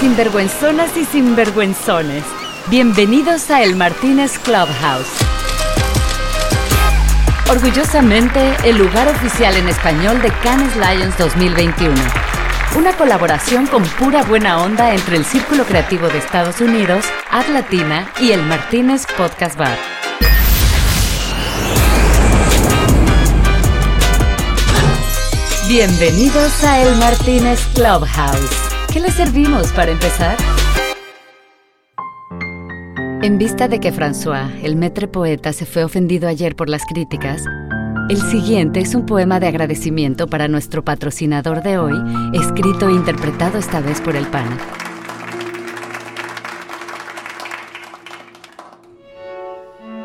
Sinvergüenzonas y sinvergüenzones. Bienvenidos a El Martínez Clubhouse. Orgullosamente, el lugar oficial en español de Cannes Lions 2021. Una colaboración con pura buena onda entre el Círculo Creativo de Estados Unidos, Ad Latina y el Martínez Podcast Bar. Bienvenidos a El Martínez Clubhouse. ¿Qué le servimos para empezar? En vista de que François, el metre poeta, se fue ofendido ayer por las críticas, el siguiente es un poema de agradecimiento para nuestro patrocinador de hoy, escrito e interpretado esta vez por el PAN.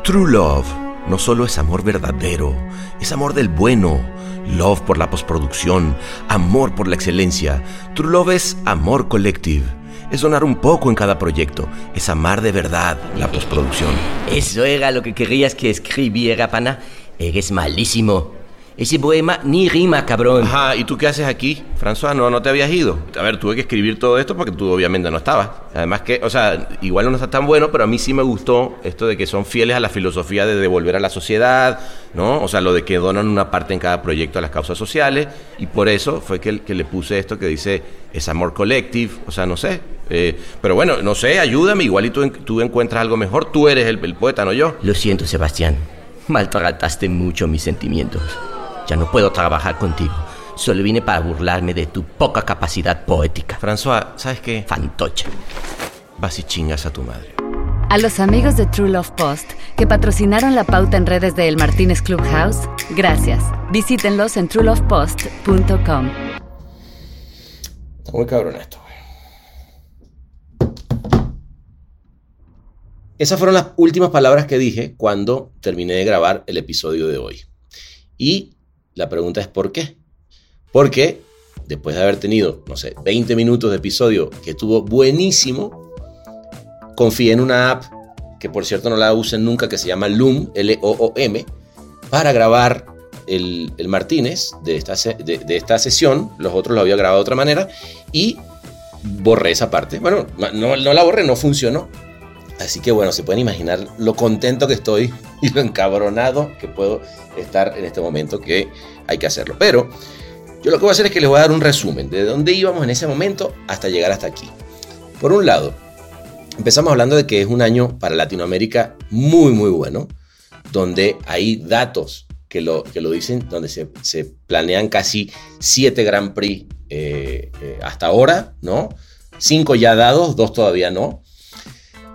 True Love no solo es amor verdadero, es amor del bueno love por la postproducción, amor por la excelencia. True Love es amor collective. Es donar un poco en cada proyecto, es amar de verdad la postproducción. Eso era lo que querías que escribiera, pana. Eres malísimo. Ese poema ni rima, cabrón. Ajá, ¿y tú qué haces aquí? François, no, no te habías ido. A ver, tuve que escribir todo esto porque tú obviamente no estabas. Además que, o sea, igual no está tan bueno, pero a mí sí me gustó esto de que son fieles a la filosofía de devolver a la sociedad, ¿no? O sea, lo de que donan una parte en cada proyecto a las causas sociales. Y por eso fue que, que le puse esto que dice, es amor collective, o sea, no sé. Eh, pero bueno, no sé, ayúdame, igual y tú, tú encuentras algo mejor. Tú eres el, el poeta, no yo. Lo siento, Sebastián. Maltrataste mucho mis sentimientos. Ya no puedo trabajar contigo. Solo vine para burlarme de tu poca capacidad poética. François, ¿sabes qué? Fantoche. Vas y chingas a tu madre. A los amigos de True Love Post que patrocinaron la pauta en redes de El Martínez Clubhouse, gracias. Visítenlos en truelovepost.com. Está muy cabrón esto, Esas fueron las últimas palabras que dije cuando terminé de grabar el episodio de hoy. Y la pregunta es ¿por qué? Porque después de haber tenido, no sé, 20 minutos de episodio que estuvo buenísimo, confié en una app que por cierto no la usen nunca, que se llama Loom, L-O-O-M, para grabar el, Martínez de esta, de, esta sesión. Los otros lo había grabado de otra manera y borré esa parte. Bueno, no, no la borré, no funcionó. Así que bueno, se pueden imaginar lo contento que estoy y lo encabronado que puedo estar en este momento que hay que hacerlo. Pero yo lo que voy a hacer es que les voy a dar un resumen de dónde íbamos en ese momento hasta llegar hasta aquí. Por un lado, empezamos hablando de que es un año para Latinoamérica muy, muy bueno, donde hay datos que lo, que lo dicen, donde se, planean casi siete Grand Prix eh, eh, hasta ahora, ¿no? Cinco ya dados, dos todavía no.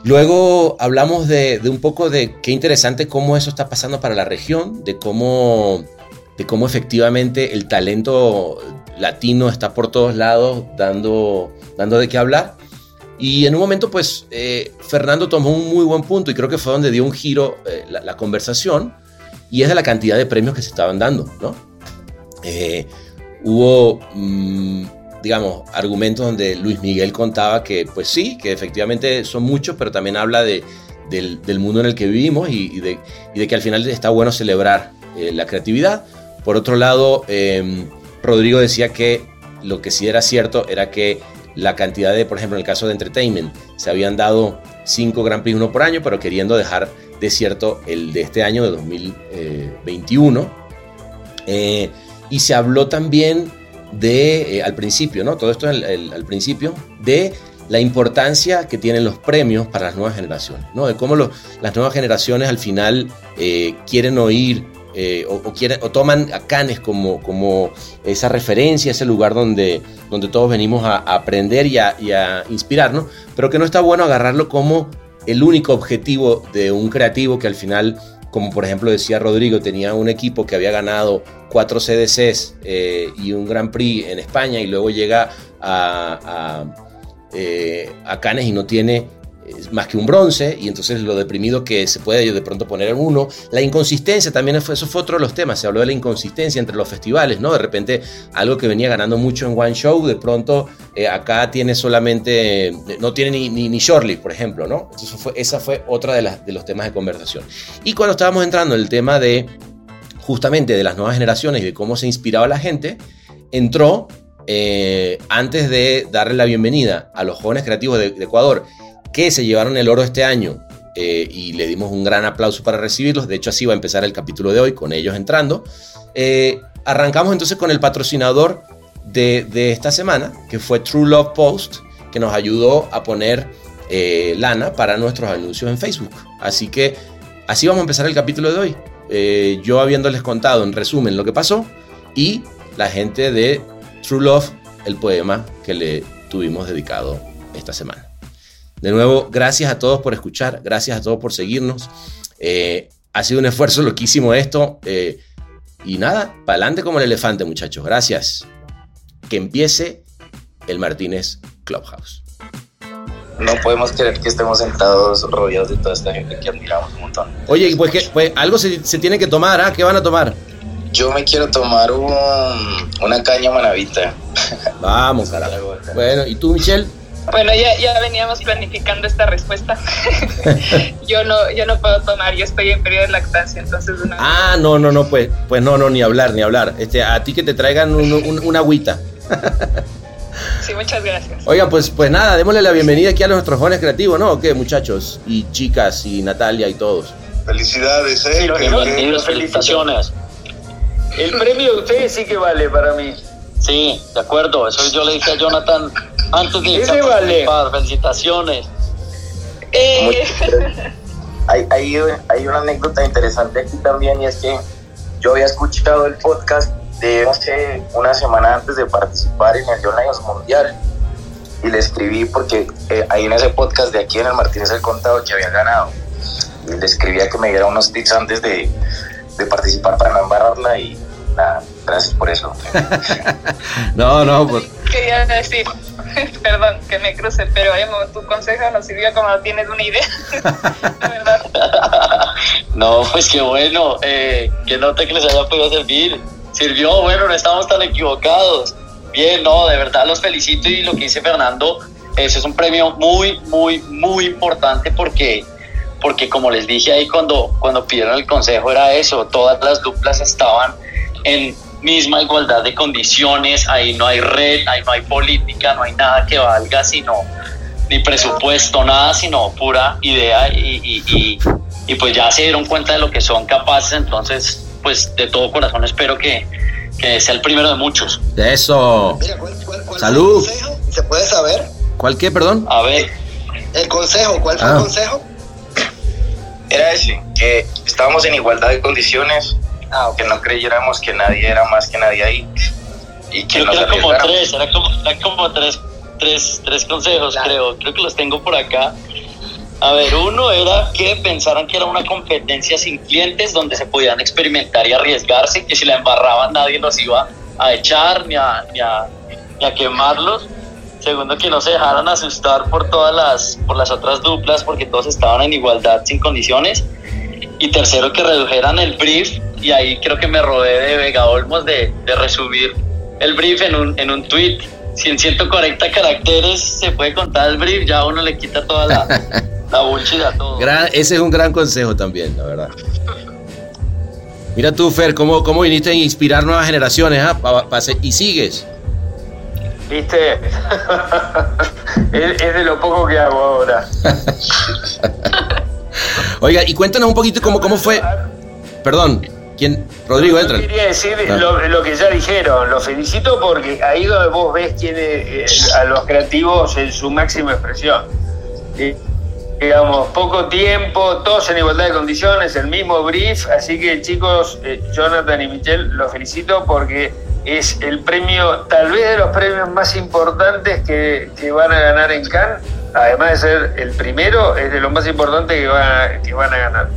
Luego hablamos de, un poco de qué interesante cómo eso está pasando para la región, de cómo, de cómo efectivamente el talento latino está por todos lados dando, dando de qué hablar. Y en un momento, pues, eh, Fernando tomó un muy buen punto y creo que fue donde dio un giro eh, la, conversación y es de la cantidad de premios que se estaban dando, ¿no? Eh, hubo mm, digamos, argumentos donde Luis Miguel contaba que, pues sí, que efectivamente son muchos, pero también habla de, del, mundo en el que vivimos y, de, que al final está bueno celebrar eh, la creatividad. Por otro lado, em, Rodrigo decía que lo que sí era cierto era que la cantidad de, por ejemplo, en el caso de Entertainment, se habían dado cinco Grand Prix uno por año, pero queriendo dejar desierto el de este año, de 2021. Eh, y se habló también de, eh, al principio, ¿no? Todo esto al principio, de la importancia que tienen los premios para las nuevas generaciones, ¿no? De cómo las nuevas generaciones al final eh, quieren oír eh, o, quieren, o toman a Cannes como, como esa referencia, ese lugar donde, donde todos venimos a, aprender y a, y a inspirarnos, pero que no está bueno agarrarlo como el único objetivo de un creativo que al final como por ejemplo decía Rodrigo, tenía un equipo que había ganado cuatro CDCs eh, y un Grand Prix en España y luego llega a, a, eh, a Cannes y no tiene más que un bronce, y entonces lo deprimido que se puede de pronto poner en uno. La inconsistencia también fue, eso fue otro de los temas, se habló de la inconsistencia entre los festivales, ¿no? De repente algo que venía ganando mucho en One Show, de pronto eh, acá tiene solamente, no tiene ni, ni, ni por ejemplo, ¿no? Entonces fue, esa fue otra de, las, de los temas de conversación. Y cuando estábamos entrando en el tema de justamente de las nuevas generaciones y de cómo se inspiraba la gente, entró eh, antes de darle la bienvenida a los jóvenes creativos de Ecuador que se llevaron el oro este año eh, y le dimos un gran aplauso para recibirlos. De hecho, así va a empezar el capítulo de hoy con ellos entrando. Eh, arrancamos entonces con el patrocinador de, esta semana, que fue True Love Post, que nos ayudó a poner eh, lana para nuestros anuncios en Facebook. Así que así vamos a empezar el capítulo de hoy. Yo habiéndoles contado en resumen lo que pasó y la gente de True Love, el poema que le tuvimos dedicado esta semana. De nuevo, gracias a todos por escuchar, gracias a todos por seguirnos. Eh, ha sido un esfuerzo loquísimo esto. Eh, y nada, para adelante como el elefante, muchachos. Gracias. Que empiece el Martínez Clubhouse. No podemos creer que estemos sentados rodeados de toda esta gente que admiramos un montón. Oye, pues, que, pues algo se, se, tiene que tomar, ¿ah? ¿Qué van a tomar? Yo me quiero tomar un, una caña manavita. Vamos, carajo. Bueno, ¿y tú, Michelle? Bueno, ya, ya veníamos planificando esta respuesta. yo no yo no puedo tomar, yo estoy en periodo de lactancia, entonces no. Ah, no, no, no, pues, pues no, no, ni hablar, ni hablar. Este, a ti que te traigan un, un, una agüita. sí, muchas gracias. Oiga, pues, pues nada, démosle la bienvenida aquí a nuestros jóvenes creativos, ¿no? ¿O qué, muchachos? Y chicas, y Natalia, y todos. Felicidades, ¿eh? Y, felicitaciones. El premio de ustedes sí que vale para mí. Sí, de acuerdo. Eso yo le dije a Jonathan antes de Ese vale. Felicitaciones. Eh. Hay, hay, hay, una anécdota interesante aquí también y es que yo había escuchado el podcast de hace una semana antes de participar en el John Lions Mundial y le escribí porque eh, ahí en ese podcast de aquí en el Martínez el Contado que había ganado y le escribía que me diera unos tips antes de, de participar para no embarrarla y nada, gracias por eso. no, no, pues... Quería decir, perdón que me cruce, pero tu consejo nos sirvió como tienes una idea. La verdad. no, pues qué bueno, eh, que note que les haya podido servir. Sirvió, bueno, no estamos tan equivocados. Bien, no, de verdad los felicito y lo que dice Fernando, eso es un premio muy, muy, muy importante porque porque como les dije ahí cuando, cuando pidieron el consejo era eso, todas las duplas estaban en misma igualdad de condiciones, ahí no hay red, ahí no hay política, no hay nada que valga, sino ni presupuesto, nada, sino pura idea y, y, y, y pues ya se dieron cuenta de lo que son capaces, entonces pues de todo corazón espero que, que sea el primero de muchos. Eso. Mira, ¿cuál, cuál, cuál Salud. Fue el consejo? ¿Se puede saber? ¿Cuál qué, perdón? A ver. El consejo, ¿cuál fue Ah. el consejo? Era ese, que estábamos en igualdad de condiciones, que no creyéramos que nadie era más que nadie ahí y que Creo que era como tres, era como, era como tres, tres, tres consejos, Claro. creo. Creo que los tengo por acá. A ver, uno era que pensaran que era una competencia sin clientes donde se podían experimentar y arriesgarse, que si la embarraban nadie los iba a echar ni a, ni a, ni a quemarlos. Segundo, que no se dejaran asustar por todas las, por las otras duplas, porque todos estaban en igualdad sin condiciones. Y tercero, que redujeran el brief, y ahí creo que me rodé de Vega Olmos de, de resumir el brief en un, en un tweet. Si en 140 caracteres se puede contar el brief, ya uno le quita toda la, la bullshit a todo. Gran- ese es un gran consejo también, la verdad. Mira tú, Fer, cómo, cómo viniste a inspirar nuevas generaciones, ¿ah? Pa- pa- se- y sigues. ¿Viste? es, es de lo poco que hago ahora. Oiga, y cuéntanos un poquito cómo, cómo fue. Perdón, ¿quién? Rodrigo, entra. Quería decir lo, lo que ya dijeron. Los felicito porque ahí donde vos ves tiene eh, a los creativos en su máxima expresión. Y, digamos, poco tiempo, todos en igualdad de condiciones, el mismo brief. Así que chicos, eh, Jonathan y Michelle, los felicito porque es el premio, tal vez de los premios más importantes que, que van a ganar en Cannes. Además de ser el primero, es de lo más importante que, va- que van a ganar.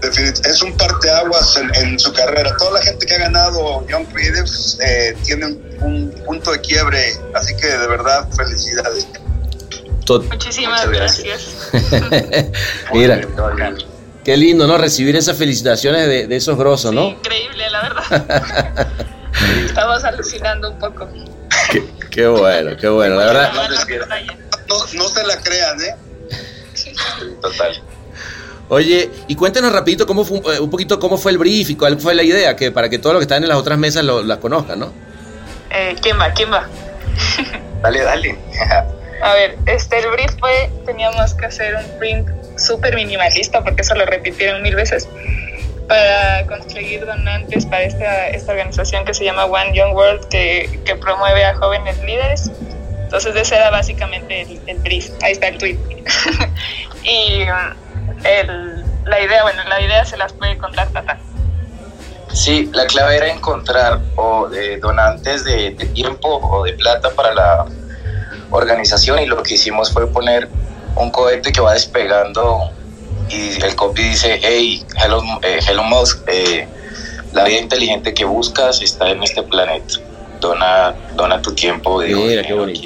Definit- Es un parteaguas en, en su carrera. Toda la gente que ha ganado Young Creatives eh, tiene un, un punto de quiebre, así que de verdad, felicidades. Tot- Muchísimas gracias. gracias. Mira, qué lindo, ¿no? Recibir esas felicitaciones de, de esos grosos, ¿no? Increíble, la verdad. Estamos alucinando un poco. Qué, qué bueno, qué bueno, la verdad. No, no se la crean, ¿eh? Total. Oye, y cuéntanos rapidito cómo fue, un- eh, un poquito cómo fue el brief y cuál fue la idea, que para que todos los que están en las otras mesas lo, las conozcan, ¿no? Eh, ¿Quién va? ¿Quién va? Dale, dale. A ver, este, el brief fue, teníamos que hacer un print súper minimalista, porque eso lo repitieron mil veces, para conseguir donantes para esta, esta organización que se llama One Young World, que, que promueve a jóvenes líderes. Entonces ese era básicamente el, el brief, ahí está el tweet. y um, el, la idea, bueno, la idea se las puede contar Tata. Sí, la clave era encontrar o de donantes de, de tiempo o de plata para la organización y lo que hicimos fue poner un cohete que va despegando y el copy dice, hey, hello, eh, hello Musk, eh, la vida inteligente que buscas está en este planeta. Dona, dona tu tiempo. de Mira, qué bonito.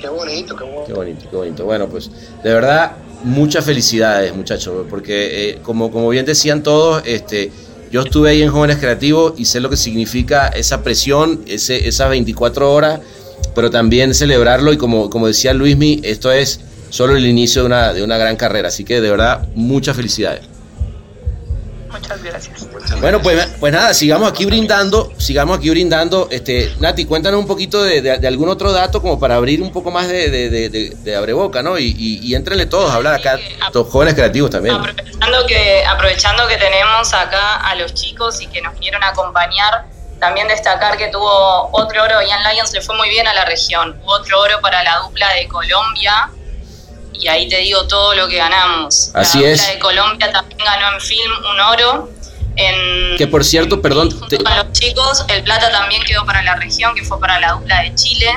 Qué bonito, qué bonito. Qué bonito, qué bonito. Bueno, pues de verdad, muchas felicidades, muchachos, porque eh, como, como bien decían todos, este, yo estuve ahí en Jóvenes Creativos y sé lo que significa esa presión, ese, esas 24 horas, pero también celebrarlo y como, como decía Luismi, esto es solo el inicio de una, de una gran carrera, así que de verdad, muchas felicidades. Muchas gracias. Bueno, pues, pues nada, sigamos aquí brindando, sigamos aquí brindando. Este, Nati, cuéntanos un poquito de, de- de algún otro dato como para abrir un poco más de, de, abreboca, ¿no? Y, y, y éntrenle todos a hablar acá, los jóvenes creativos también. Aprovechando que, aprovechando que tenemos acá a los chicos y que nos vinieron a acompañar, también destacar que tuvo otro oro, Ian Lions le fue muy bien a la región, hubo otro oro para la dupla de Colombia, y ahí te digo todo lo que ganamos. Así la es. dupla de Colombia también ganó en film un oro. En, Que por cierto, perdón, te- con los chicos, el plata también quedó para la región, que fue para la dupla de Chile.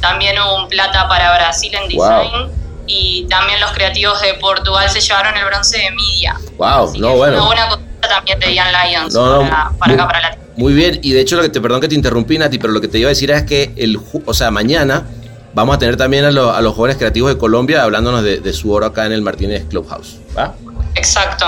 También hubo un plata para Brasil en Wow. design. Y también los creativos de Portugal se llevaron el bronce de media. wow, Así no, bueno. Una buena cosa también de Ian Lions No, no, para, para muy- acá, para la Muy bien, y de hecho, lo que te, perdón que te interrumpí, Nati, pero lo que te iba a decir es que, el, o sea, mañana vamos a tener también a, lo- a los jóvenes creativos de Colombia hablándonos de, de su oro acá en el Martínez Clubhouse. ¿va? Exacto,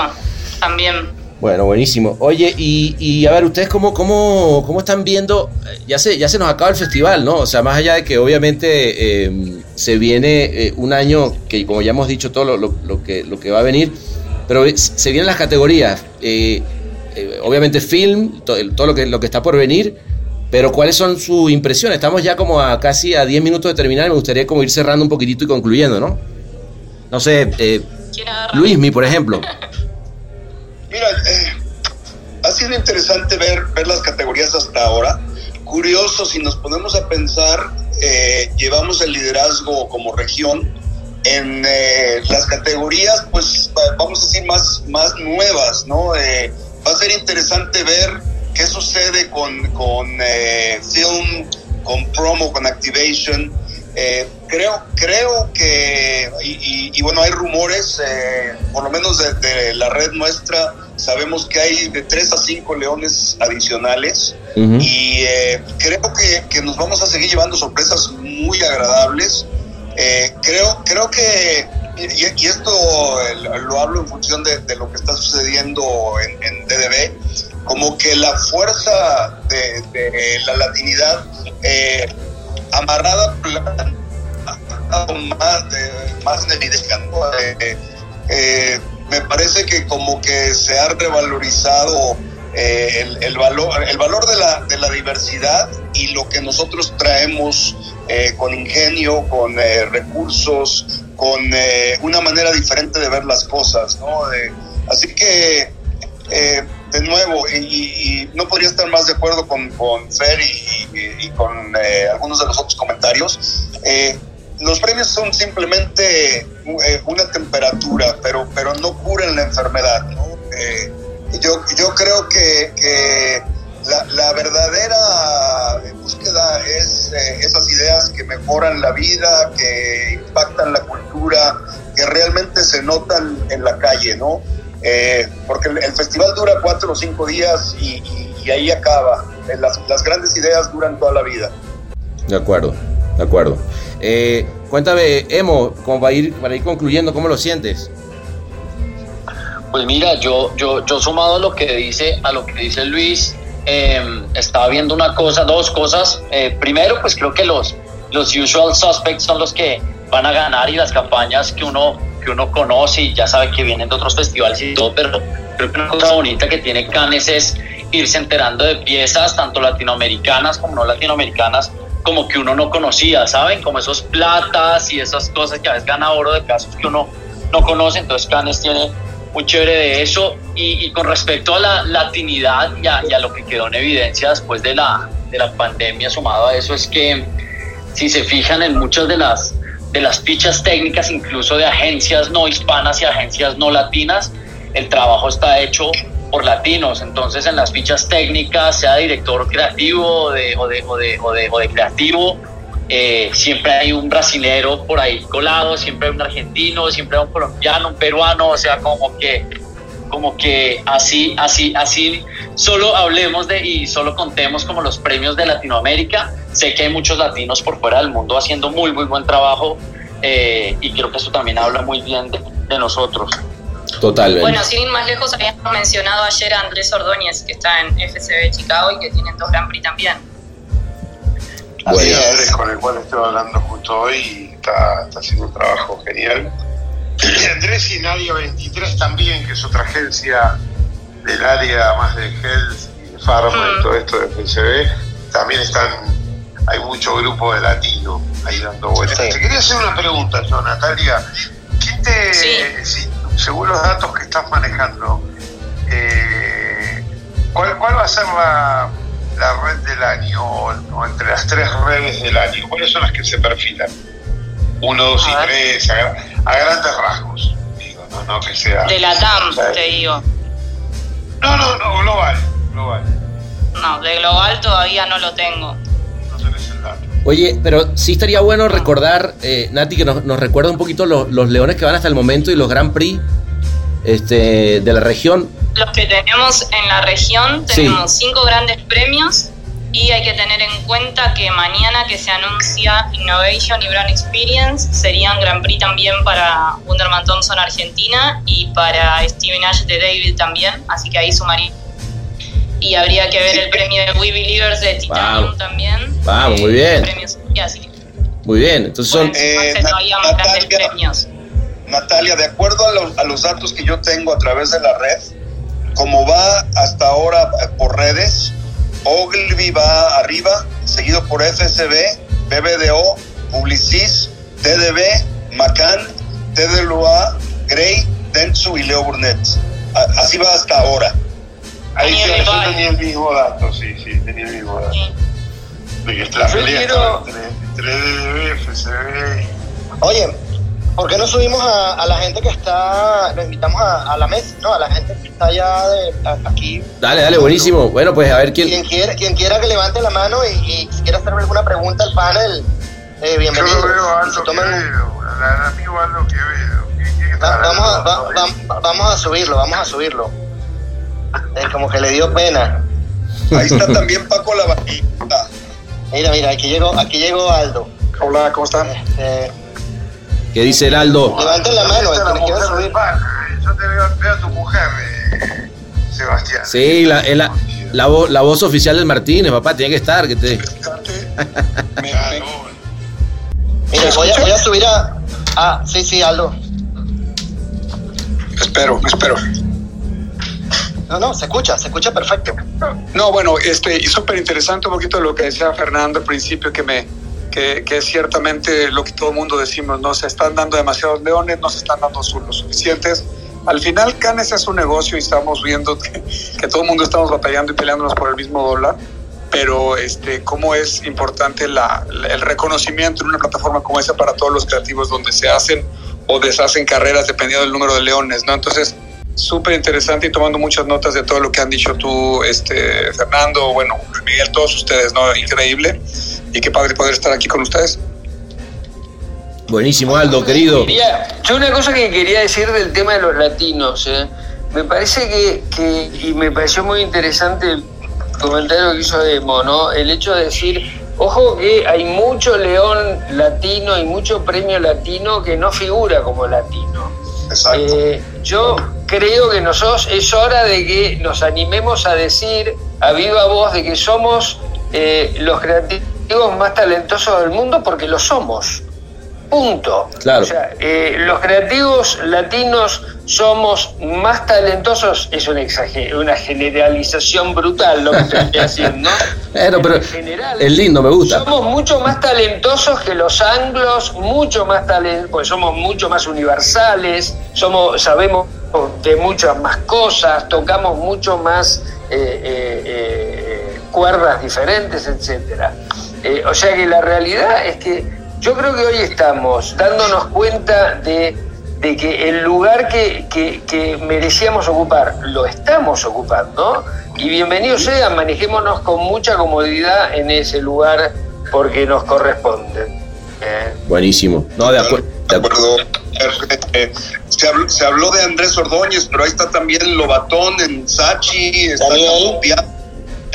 también. Bueno, buenísimo. Oye, y, y a ver, ¿ustedes cómo, cómo, cómo están viendo? Eh, Ya se, ya se nos acaba el festival, ¿no? O sea, más allá de que obviamente eh, se viene eh, un año que, como ya hemos dicho, todo lo, lo- lo que, lo que va a venir, pero se vienen las categorías. eh, eh, obviamente film, to- todo lo que, lo que está por venir, pero ¿cuáles son sus impresiones? Estamos ya como a casi a 10 minutos de terminar y me gustaría como ir cerrando un poquitito y concluyendo, ¿no? No sé, eh. Luismi, por ejemplo. Mira, eh, ha sido interesante ver, ver las categorías hasta ahora. Curioso, si nos ponemos a pensar, eh, llevamos el liderazgo como región en eh, las categorías, pues va- vamos a decir, más, más nuevas, ¿no? Eh, va a ser interesante ver qué sucede con, con eh, film, con promo, con activation. Eh, creo, creo que, y, y- y bueno, hay rumores, eh, por lo menos de, de la red nuestra, sabemos que hay de 3 a 5 leones adicionales Ujú. y eh, creo que, que nos vamos a seguir llevando sorpresas muy agradables. Eh, creo, creo que, y, y esto eh, lo hablo en función de, de lo que está sucediendo en, en DDB, como que la fuerza de, de la latinidad eh, amarrada más, de, más en evidencia, ¿no? Eh, eh, me parece que como que se ha revalorizado eh, el, el valor, el valor de, la, de la diversidad y lo que nosotros traemos eh, con ingenio, con eh, recursos, con una manera diferente de ver las cosas, ¿no? Así que, de nuevo, y, y- no podría estar más de acuerdo con, con Fer y, y- y con eh, algunos de los otros comentarios. Eh, los premios son simplemente eh, una temperatura, pero, pero no curan la enfermedad, ¿no? Eh, yo, yo creo que, que la, la verdadera búsqueda es eh, esas ideas que mejoran la vida, que impactan la cultura, que realmente se notan en la calle, ¿no? Eh, porque el, el festival dura cuatro o cinco días y, y- y ahí acaba. Eh, Las, las grandes ideas duran toda la vida. De acuerdo, de acuerdo. Eh, cuéntame, Emo, como para ir, para ir concluyendo, ¿cómo lo sientes? Pues mira, yo, yo, yo sumado a lo que dice, a lo que dice Luis, eh, estaba viendo una cosa, dos cosas. Eh, primero, pues creo que los, los usual suspects son los que van a ganar y las campañas que uno, que uno conoce y ya sabe que vienen de otros festivales y todo, pero creo que una cosa bonita que tiene Cannes es irse enterando de piezas, tanto latinoamericanas como no latinoamericanas, como que uno no conocía, ¿saben? Como esos platas y esas cosas que a veces gana oro de casos que uno no conoce. Entonces Canes tiene muy chévere de eso. Y, con respecto a la latinidad y a, lo que quedó en evidencia después de la, de la pandemia, sumado a eso, es que si se fijan en muchas de las, de las fichas técnicas, incluso de agencias no hispanas y agencias no latinas, el trabajo está hecho por latinos. Entonces, en las fichas técnicas, sea director creativo o, de, o, de, o, de, o de creativo, eh, siempre hay un brasilero por ahí colado, siempre hay un argentino, siempre hay un colombiano, un peruano, o sea, como que, como que así, así, así, solo hablemos de y solo contemos como los premios de Latinoamérica. Sé que hay muchos latinos por fuera del mundo haciendo muy, muy buen trabajo eh, y creo que eso también habla muy bien de, de nosotros. Totalmente. Bueno, sin ir más lejos, habíamos mencionado ayer a Andrés Ordóñez, que está en FCB Chicago y que tiene dos Grand Prix también. Así Andrés, con el cual estoy hablando justo hoy y está, haciendo un trabajo genial. Y Andrés y Nadia 23 también, que es otra agencia del área más de health y de pharma y todo esto de FCB, también están, hay mucho grupo de latino ahí dando vueltas. Te quería hacer una pregunta, yo, Natalia. ¿Quién te, sí según los datos que estás manejando, eh, ¿cuál, va a ser la, red del año o, entre las tres redes del año? ¿Cuáles son las que se perfilan? Uno, dos y tres, a, grandes rasgos, digo, no, que sea... De la TAM, te digo. No, no, no, global, global. No, de global todavía no lo tengo. Oye, pero sí estaría bueno recordar, eh, Nati, que nos, recuerda un poquito los, leones que van hasta el momento y los Grand Prix este, de la región. Los que tenemos en la región, tenemos cinco grandes premios y hay que tener en cuenta que mañana que se anuncia Innovation y Brand Experience serían Grand Prix también para Wunderman Thompson Argentina y para Steven Ash de David también, así que ahí sumaría y habría que ver el premio de We Believers de Titanium también. Vamos, muy bien. Muy bien, entonces son... Eh, Natalia, premios. Natalia, de acuerdo a los, a los datos que yo tengo a través de la red, como va hasta ahora por redes, Ogilvy va arriba, seguido por FSB, BBDO, Publicis, TDB, Macan, TDLUA, Gray, Dentsu y Leo Burnett. Así va hasta ahora. Ahí sí, yo tenía el mismo dato, sí, sí, tenía el mismo dato. De que la pelea entre, DDB, FCB. Oye, ¿por qué no subimos a, a, la gente que está, lo invitamos a, a, la mesa, no, a la gente que está ya de, aquí? Dale, dale, buenísimo. Bueno, pues a ver quién... Quien quiera, quien quiera que levante la mano y, y si quiere hacerme alguna pregunta al panel, eh, bienvenido. Yo veo a Aldo toman... Quevedo, al amigo Aldo Quevedo. vamos, a, va, va, vamos a subirlo, vamos a subirlo. Es como que le dio pena. Ahí está también Paco la vaquita. Mira, mira, aquí llegó, aquí llegó Aldo. Hola, ¿cómo están? Este... ¿Qué dice el Aldo? Levanten la mano, el que quiera subir. Yo te veo, veo, a tu mujer, eh, Sebastián. Sí, la, la, la, voz, la, voz oficial del Martínez, papá, tiene que estar. Que te... Mira, voy a, voy a subir a. Ah, sí, sí, Aldo. Espero, espero. No, no, se escucha, se escucha perfecto. No, bueno, este, súper interesante un poquito lo que decía Fernando al principio, que me, que, que, es ciertamente lo que todo mundo decimos, no se están dando demasiados leones, no se están dando los suficientes. Al final, Canes es un negocio y estamos viendo que, que, todo el mundo estamos batallando y peleándonos por el mismo dólar, pero este, cómo es importante la, el reconocimiento en una plataforma como esa para todos los creativos donde se hacen o deshacen carreras dependiendo del número de leones, ¿no? Entonces, súper interesante y tomando muchas notas de todo lo que han dicho tú, este, Fernando, bueno, Miguel, todos ustedes, ¿no? Increíble. Y qué padre poder estar aquí con ustedes. Buenísimo, Aldo, querido. yo una cosa que quería decir del tema de los latinos, ¿eh? me parece que, que, y me pareció muy interesante el comentario que hizo Demo, ¿no? El hecho de decir, ojo que hay mucho león latino y mucho premio latino que no figura como latino. Exacto. Eh, yo creo que nosotros es hora de que nos animemos a decir a viva voz de que somos eh, los creativos más talentosos del mundo porque lo somos. Punto. Claro. O sea, eh, los creativos latinos somos más talentosos, es una, una generalización brutal lo que estoy haciendo. pero, pero general, es lindo, me gusta. Somos mucho más talentosos que los anglos, mucho más talentosos, pues somos mucho más universales, somos, sabemos de muchas más cosas, tocamos mucho más eh, eh, cuerdas diferentes, etcétera. o sea que la realidad es que yo creo que hoy estamos dándonos cuenta de de que el lugar que, que, merecíamos ocupar lo estamos ocupando y bienvenido sea, manejémonos con mucha comodidad en ese lugar porque nos corresponde. ¿eh? Buenísimo. No, de, acuerdo. De acuerdo. Se habló, se habló, de Andrés Ordóñez, pero ahí está también Lobatón en Sachi, está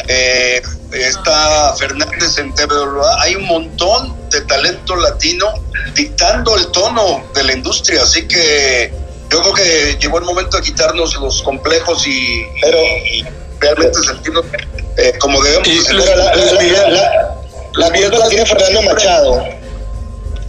eh, está Fernández en TVWA. Hay un montón de talento latino dictando el tono de la industria. Así que yo creo que llegó el momento de quitarnos los complejos y, realmente sentirnos eh, como debemos. la, la, tiene Fernando Machado.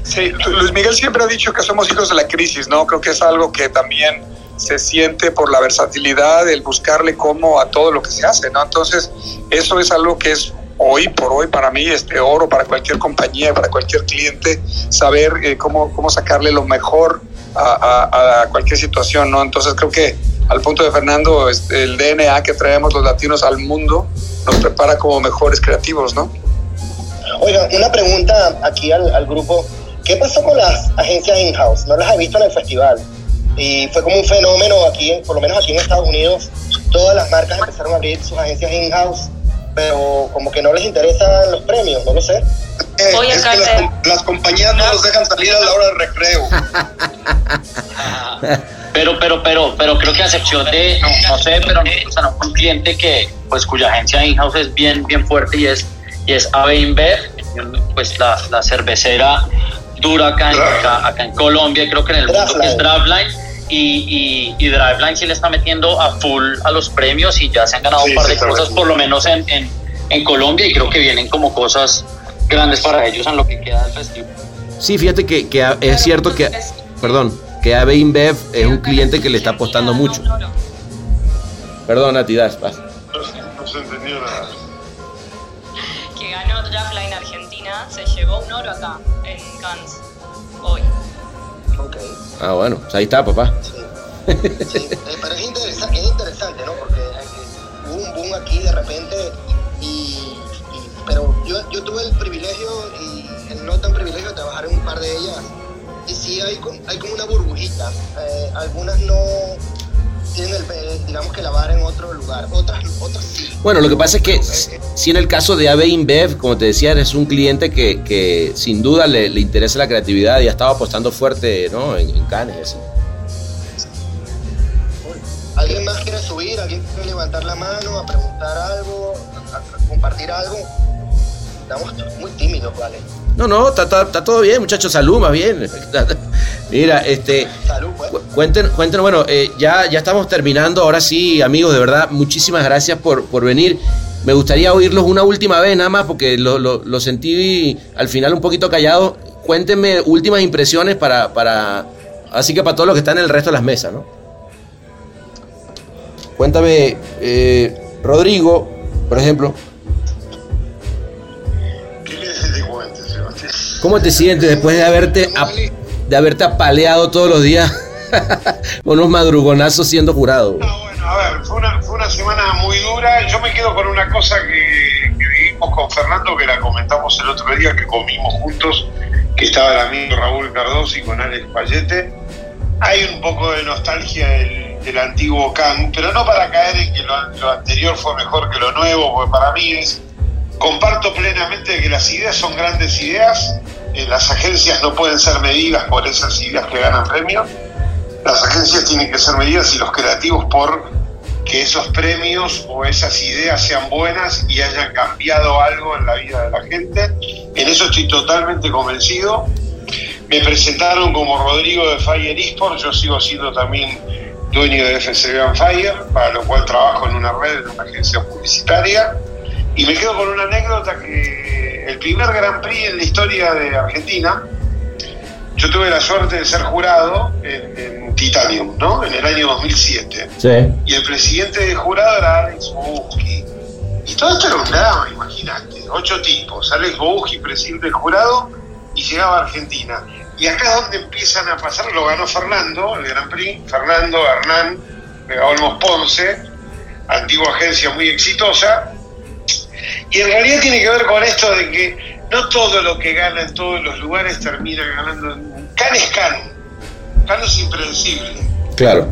Sí, Luis Miguel siempre ha dicho que somos hijos de la crisis, ¿no? Creo que es algo que también se siente por la versatilidad, el buscarle cómo a todo lo que se hace, ¿no? Entonces, eso es algo que es hoy por hoy para mí este oro para cualquier compañía, para cualquier cliente, saber eh, cómo, cómo sacarle lo mejor a, cualquier situación, ¿no? Entonces creo que al punto de Fernando, este, el DNA que traemos los latinos al mundo nos prepara como mejores creativos, ¿no? Oiga, una pregunta aquí al, al grupo. ¿Qué pasó con las agencias in-house? No las he visto en el festival. Y fue como un fenómeno aquí, por lo menos aquí en Estados Unidos. Todas las marcas empezaron a abrir sus agencias in-house pero como que no les interesan los premios, no lo sé. Eh, es que las, compañías no los dejan salir a la hora de recreo. pero, pero, pero, pero creo que a excepción de, no, sé, pero nosotros tenemos un cliente que, pues, cuya agencia in-house es bien, bien fuerte y es, y es AB pues la, la cervecera dura acá en, acá, en Colombia, creo que en el mundo que es Draftline y, y, Driveline sí le está metiendo a full a los premios y ya se han ganado un par de cosas, por lo menos en, en, Colombia, y creo que vienen como cosas grandes para ellos en lo que queda del festival. Sí, fíjate que, que es cierto que, perdón, que AB InBev es un cliente que le está apostando mucho. Perdón, Nati, das, No se entendió nada. Que ganó Draftline Argentina, se llevó un oro acá, en Cannes. Ah, bueno, pues ahí está, papá. Sí, eh, pero es, interesante, ¿no? Porque hubo un boom aquí de repente, y, pero yo, yo tuve el privilegio y el no tan privilegio de trabajar en un par de ellas, y sí hay, hay como una burbujita. Eh, algunas no tienen, el, digamos que la vara en otro lugar, otras, otras. Bueno, lo que pasa es que si en el caso de AB InBev, como te decía, es un cliente que, que sin duda le, le, interesa la creatividad y ha estado apostando fuerte ¿no? en, en Cannes y así. ¿Alguien más quiere subir? ¿Alguien quiere levantar la mano, a preguntar algo, a, compartir algo? Estamos muy tímidos, ¿vale? No, no, está, está, todo bien, muchachos, salud más bien. Mira, este, salud, pues. Cuéntenos, cuéntenos, bueno, eh, ya, ya estamos terminando, ahora sí, amigos, de verdad, muchísimas gracias por, por venir. Me gustaría oírlos una última vez nada más, porque lo, lo, lo sentí al final un poquito callado. Cuéntenme últimas impresiones para, para, así que para todos los que están en el resto de las mesas, ¿no? Cuéntame, eh, Rodrigo, por ejemplo, ¿Cómo te sientes después de haberte, de haberte apaleado todos los días unos madrugonazos siendo jurado? Ah, bueno, a ver, fue una, semana muy dura. Yo me quedo con una cosa que, vivimos con Fernando, que la comentamos el otro día, que comimos juntos, que estaba el amigo Raúl Cardoso y con Alex Payete. Hay un poco de nostalgia del, antiguo Can, pero no para caer en que lo, lo anterior fue mejor que lo nuevo, porque para mí es Comparto plenamente que las ideas son grandes ideas, eh, las agencias no pueden ser medidas por esas ideas que ganan premios, las agencias tienen que ser medidas y los creativos por que esos premios o esas ideas sean buenas y hayan cambiado algo en la vida de la gente. En eso estoy totalmente convencido. Me presentaron como Rodrigo de Fire Esports, yo sigo siendo también dueño de FCB Fire, para lo cual trabajo en una red, en una agencia publicitaria. Y me quedo con una anécdota que el primer Grand Prix en la historia de Argentina yo tuve la suerte de ser jurado en, Titanium, ¿no? En el año 2007. Sí. Y el presidente del jurado era Alex Bobuski. Y todo esto era un drama, imagínate. Ocho tipos. Alex Bobuski, presidente del jurado, y llegaba a Argentina. Y acá es donde empiezan a pasar, lo ganó Fernando, el Grand Prix, Fernando Hernán Olmos Ponce, antigua agencia muy exitosa. Y en realidad tiene que ver con esto de que no todo lo que gana en todos los lugares termina ganando. Can es can. Can es impredecible. Claro.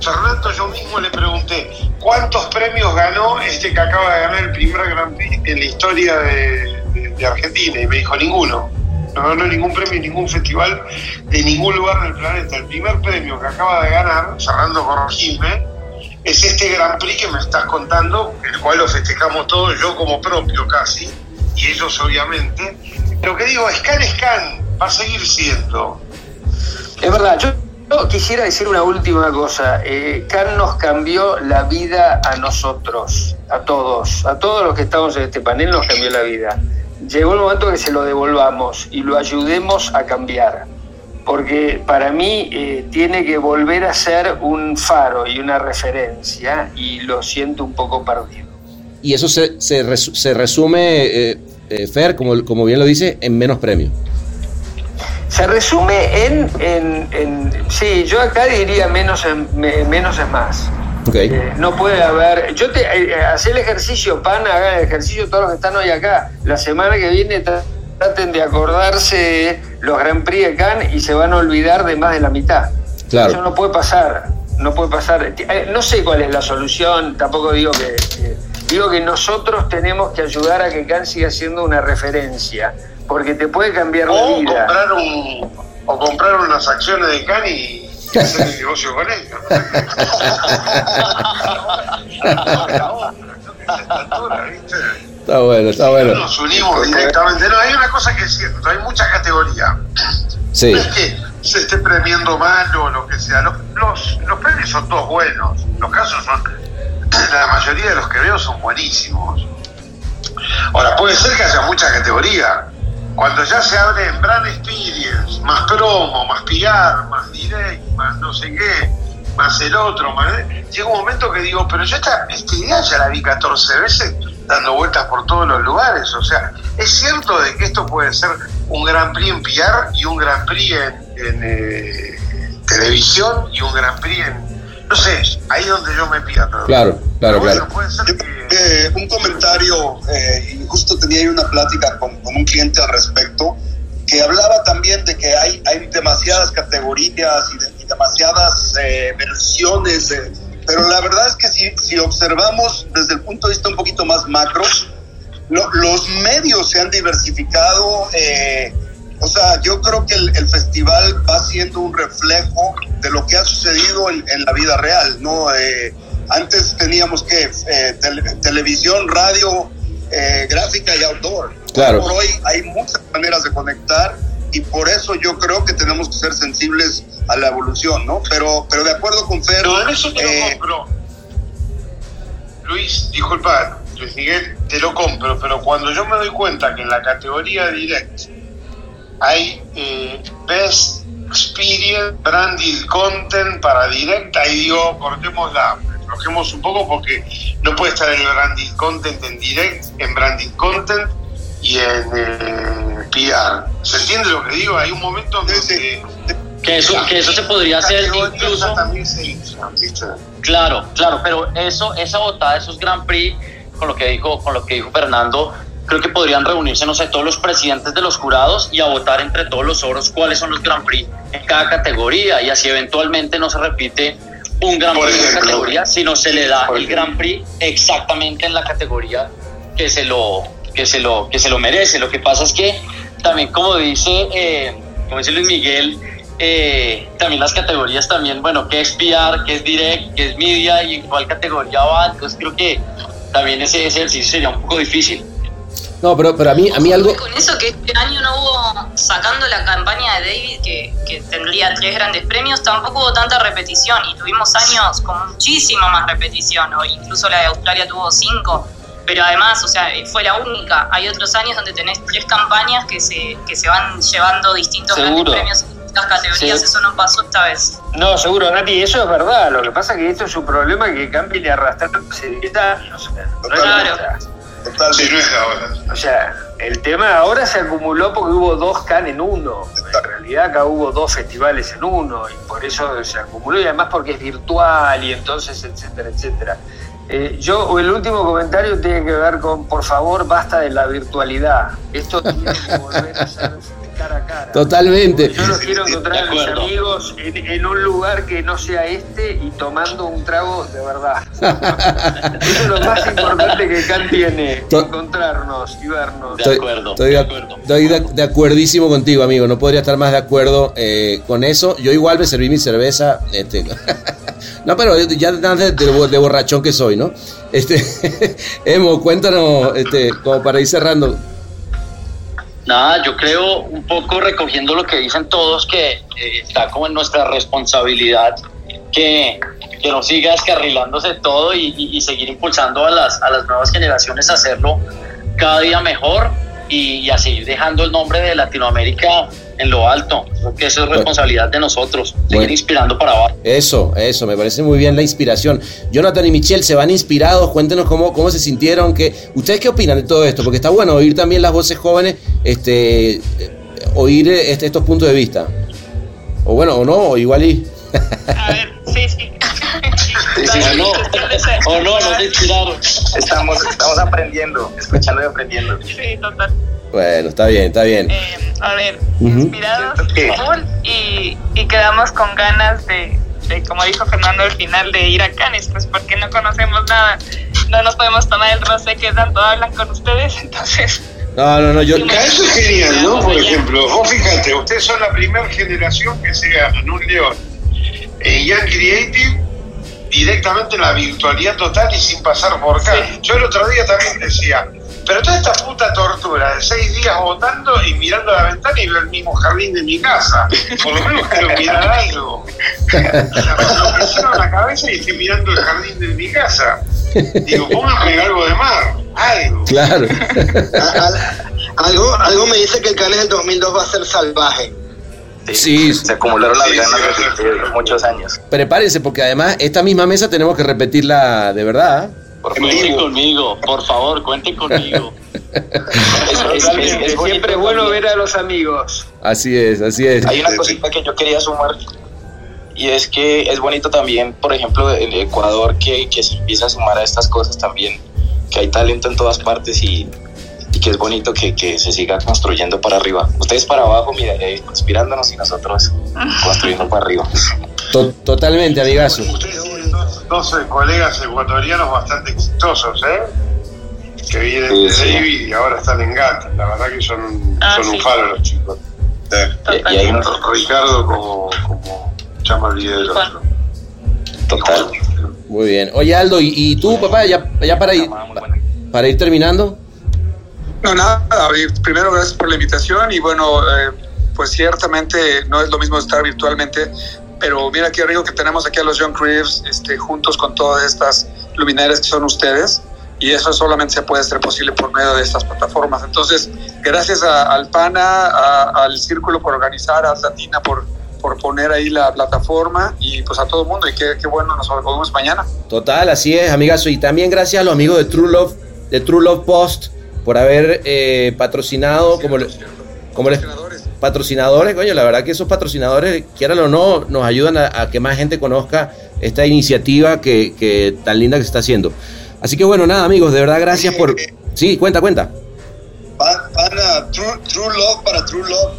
Fernando, yo mismo le pregunté, ¿cuántos premios ganó este que acaba de ganar el primer Grand Prix en la historia de, de Argentina? Y me dijo, ninguno no ganó ningún premio en ningún festival de ningún lugar del planeta. El primer premio que acaba de ganar, cerrando con Jimé, es este Gran Prix que me estás contando, el cual lo festejamos todos, yo como propio casi, y ellos obviamente. Lo que digo, Scan Scan va a seguir siendo. Es verdad, yo quisiera decir una última cosa. Eh, Can nos cambió la vida a nosotros, a todos, a todos los que estamos en este panel nos cambió la vida llegó el momento que se lo devolvamos y lo ayudemos a cambiar. Porque para mí eh, tiene que volver a ser un faro y una referencia y lo siento un poco perdido. Y eso se, se, resume, eh, eh, Fer, como, como bien lo dice, en menos premios. Se resume en, en, en, sí, yo acá diría menos, menos es más. Eh, no puede haber. Yo te eh, eh, hace el ejercicio, pan, hagan el ejercicio todos los que están hoy acá. La semana que viene traten de acordarse los Grand Prix de Cannes y se van a olvidar de más de la mitad. Claro. Eso no puede pasar. No puede pasar. No sé cuál es la solución. Tampoco digo que, digo que nosotros tenemos que ayudar a que Cannes siga siendo una referencia, porque te puede cambiar la vida. Comprar un, o comprar unas acciones de Cannes y hacer el negocio con ellos. Está bueno, está bueno. Nos unimos directamente. No, hay una cosa que es cierto, hay mucha categoría. Sí. No es que se esté premiando mal o lo que sea. Los, los, los premios son todos buenos. Los casos son. La mayoría de los que veo son buenísimos. Ahora, puede ser que haya mucha categoría cuando ya se hable en brand experience, más promo, más PR, más direct, más no sé qué, más el otro, más... llega un momento que digo, pero yo esta, esta idea ya la vi 14 veces dando vueltas por todos los lugares. O sea, es cierto de que esto puede ser un Gran Prix en PR y un Gran Prix en, eh, televisión y un Gran Prix en... No sé, ahí donde yo me pierdo. Claro, claro, claro. Puede ser que eh, un comentario, eh, y justo tenía ahí una plática con, un cliente al respecto, que hablaba también de que hay, hay demasiadas categorías y, demasiadas eh, versiones, pero la verdad es que si, si, observamos desde el punto de vista un poquito más macro, los medios se han diversificado. O sea, yo creo que el, festival va siendo un reflejo de lo que ha sucedido en, en la vida real, ¿no? Antes teníamos que eh, televisión, radio, eh, gráfica y outdoor. Claro. Por hoy hay muchas maneras de conectar y por eso yo creo que tenemos que ser sensibles a la evolución, ¿no? Pero, pero de acuerdo con Fer. No, en eso te lo eh, compro. Luis, disculpa, Luis Miguel, te lo compro, pero cuando yo me doy cuenta que en la categoría direct hay Best Experience Branded Content para direct, ahí digo, cortémosla un poco porque no puede estar el branding content en direct, en branding content y en eh, PR. ¿Se entiende lo que digo? Hay un momento donde... que eso, que eso se podría hacer incluso... claro, claro, pero eso, esa votada, esos Grand Prix, con lo que dijo, con lo que dijo Fernando, creo que podrían reunirse, no sé, todos los presidentes de los jurados y a votar entre todos los oros cuáles son los Grand Prix en cada categoría y así eventualmente no se repite un Gran Prix en categoría, sino se le da el Gran Prix exactamente en la categoría que se lo, que se lo, que se lo merece. Lo que pasa es que también, como dice, eh, como dice Luis Miguel, eh, también las categorías también, bueno, qué es PR, qué es direct, qué es media y en cuál categoría va. Entonces creo que también ese ejercicio sería un poco difícil. No, pero, pero a mí, a mí algo... Con eso que este año no hubo, sacando la campaña de David, que, que tendría tres grandes premios, tampoco hubo tanta repetición y tuvimos años con muchísima más repetición, o incluso la de Australia tuvo cinco, pero además, o sea, fue la única. Hay otros años donde tenés tres campañas que se, que se van llevando distintos grandes premios las categorías, eso no pasó esta vez. No, seguro, Nati, eso es verdad. Lo que pasa es que esto es un problema que cambia y arrastrar hace 10 años. Claro. Sí, no es ahora. O sea, el tema ahora se acumuló porque hubo dos CAN en uno. En realidad acá hubo dos festivales en uno y por eso se acumuló y además porque es virtual y entonces, etcétera, etcétera. Eh, yo, el último comentario tiene que ver con, por favor, basta de la virtualidad. Esto tiene que volver a ser cara a cara. Totalmente. Yo los quiero encontrar a mis amigos en, en un lugar que no sea este y tomando un trago de verdad. Eso es lo más importante que Can tiene, To- encontrarnos y vernos. Estoy, estoy de, estoy de- de acuerdísimo contigo, amigo. No podría estar más de acuerdo eh, con eso. Yo igual me serví mi cerveza. Este, no, pero ya de, de borrachón que soy, ¿no? Este, Emo, cuéntanos, este, como para ir cerrando. Nada, yo creo un poco recogiendo lo que dicen todos, que eh, está como en nuestra responsabilidad que, que no siga descarrilándose todo y, seguir impulsando a las, a las nuevas generaciones a hacerlo cada día mejor y, y a seguir dejando el nombre de Latinoamérica en lo alto. Creo que eso es responsabilidad de nosotros, seguir Bueno. inspirando para abajo. Eso, eso, me parece muy bien la inspiración. Jonathan y Michelle, ¿se van inspirados? Cuéntenos cómo, cómo se sintieron. Que, ¿Ustedes qué opinan de todo esto? Porque está bueno oír también las voces jóvenes, este, eh, oír este, estos puntos de vista. O bueno, o no, o igual y... A ver, sí, sí. O no, o no, no se inspiraron. Estamos, estamos aprendiendo, escuchando y aprendiendo. Sí, total. Bueno, está bien, está bien. A ver, inspirados full y, y quedamos con ganas de, de, como dijo Fernando al final, de ir a Cannes, pues porque no conocemos nada. No nos podemos tomar el rosé que tanto hablan con ustedes, entonces... No, no, no, yo... Eso es genial, ¿no? Por ejemplo, vos fíjate, ustedes son la primera generación que se ganan un león en Young Creative directamente en la virtualidad total y sin pasar por acá. Yo el otro día también decía, pero toda esta puta tortura de seis días votando y mirando a la ventana y veo el mismo jardín de mi casa. Por lo menos quiero mirar algo. O sea, lo que hicieron la cabeza y estoy mirando el jardín de mi casa. Digo, pónganme algo de mar, algo. Claro. Algo, algo me dice que el Cannes del 2002 va a ser salvaje. Sí. Se acumularon las Sí, ganas sí, de, de muchos años. Prepárense, porque además esta misma mesa tenemos que repetirla de verdad. ¿eh? Por Cuenten conmigo, por favor, cuenten conmigo. Totalmente, siempre es bueno ver a los amigos. Así es, así es. Hay una cosita que yo quería sumar y es que es bonito también, por ejemplo, en Ecuador que, que se empieza a sumar a estas cosas también, que hay talento en todas partes y, y que es bonito que, que se siga construyendo para arriba. Ustedes para abajo, mira, inspirándonos y nosotros construyendo para arriba. To- totalmente, amigazo. Ustedes tienen dos, dos, colegas ecuatorianos bastante exitosos, ¿eh? Que vienen Sí, de sí. David y ahora están en GAT. La verdad que son, Ah, son sí. un faro los chicos. Y, y hay un Ricardo como, como ya me olvidé del otro. total. Muy bien. Oye, Aldo, ¿y, y tú, papá, ya, ya para, ir, para ir terminando? No, nada, primero gracias por la invitación y bueno, eh, pues ciertamente no es lo mismo estar virtualmente, pero mira qué rico que tenemos aquí a los John Creeves este, juntos con todas estas luminarias que son ustedes y eso solamente se puede hacer posible por medio de estas plataformas. Entonces, gracias a- al PANA, a- al Círculo por organizar, a Latina por, por poner ahí la plataforma y pues a todo el mundo y qué, qué bueno, nos vemos mañana. Total, así es, amigazo. Y también gracias a los amigos de True Love, de True Love Post, por haber eh, patrocinado, como, le- como les patrocinadores, coño, la verdad que esos patrocinadores, quieran o no, nos ayudan a, a que más gente conozca esta iniciativa que, que tan linda que se está haciendo. Así que bueno, nada, amigos, de verdad, gracias por... Sí, cuenta, cuenta. Pa- Para true, true Love para True Love.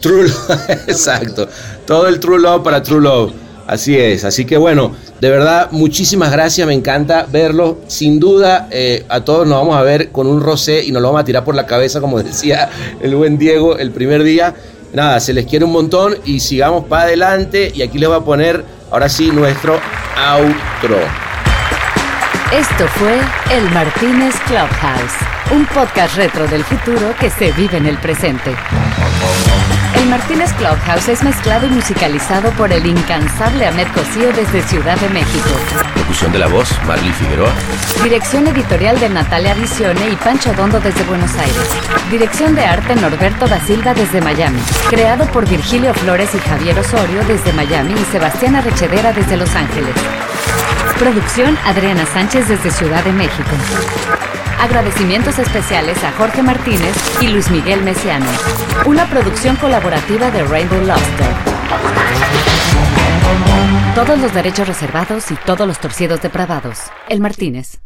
True Love, exacto. Todo el True Love para True Love. Así es. Así que bueno, de verdad, muchísimas gracias. Me encanta verlo. Sin duda, eh, a todos nos vamos a ver con un rosé y nos lo vamos a tirar por la cabeza, como decía el buen Diego el primer día. Nada, se les quiere un montón y sigamos para adelante. Y aquí les voy a poner, ahora sí, nuestro outro. Esto fue El Martínez Clubhouse, un podcast retro del futuro que se vive en el presente. Martínez Clubhouse es mezclado y musicalizado por el incansable Ahmed Cosío desde Ciudad de México. Locución de la voz, Marley Figueroa. Dirección editorial de Natalia Visione y Pancho Dondo desde Buenos Aires. Dirección de arte Norberto da Silva desde Miami. Creado por Virgilio Flores y Javier Osorio desde Miami y Sebastián Arrechedera desde Los Ángeles. Producción Adriana Sánchez desde Ciudad de México. Agradecimientos especiales a Jorge Martínez y Luis Miguel Mesiano. Una producción colaborativa de Rainbow Lobster. Todos los derechos reservados y todos los torcidos depravados. El Martínez.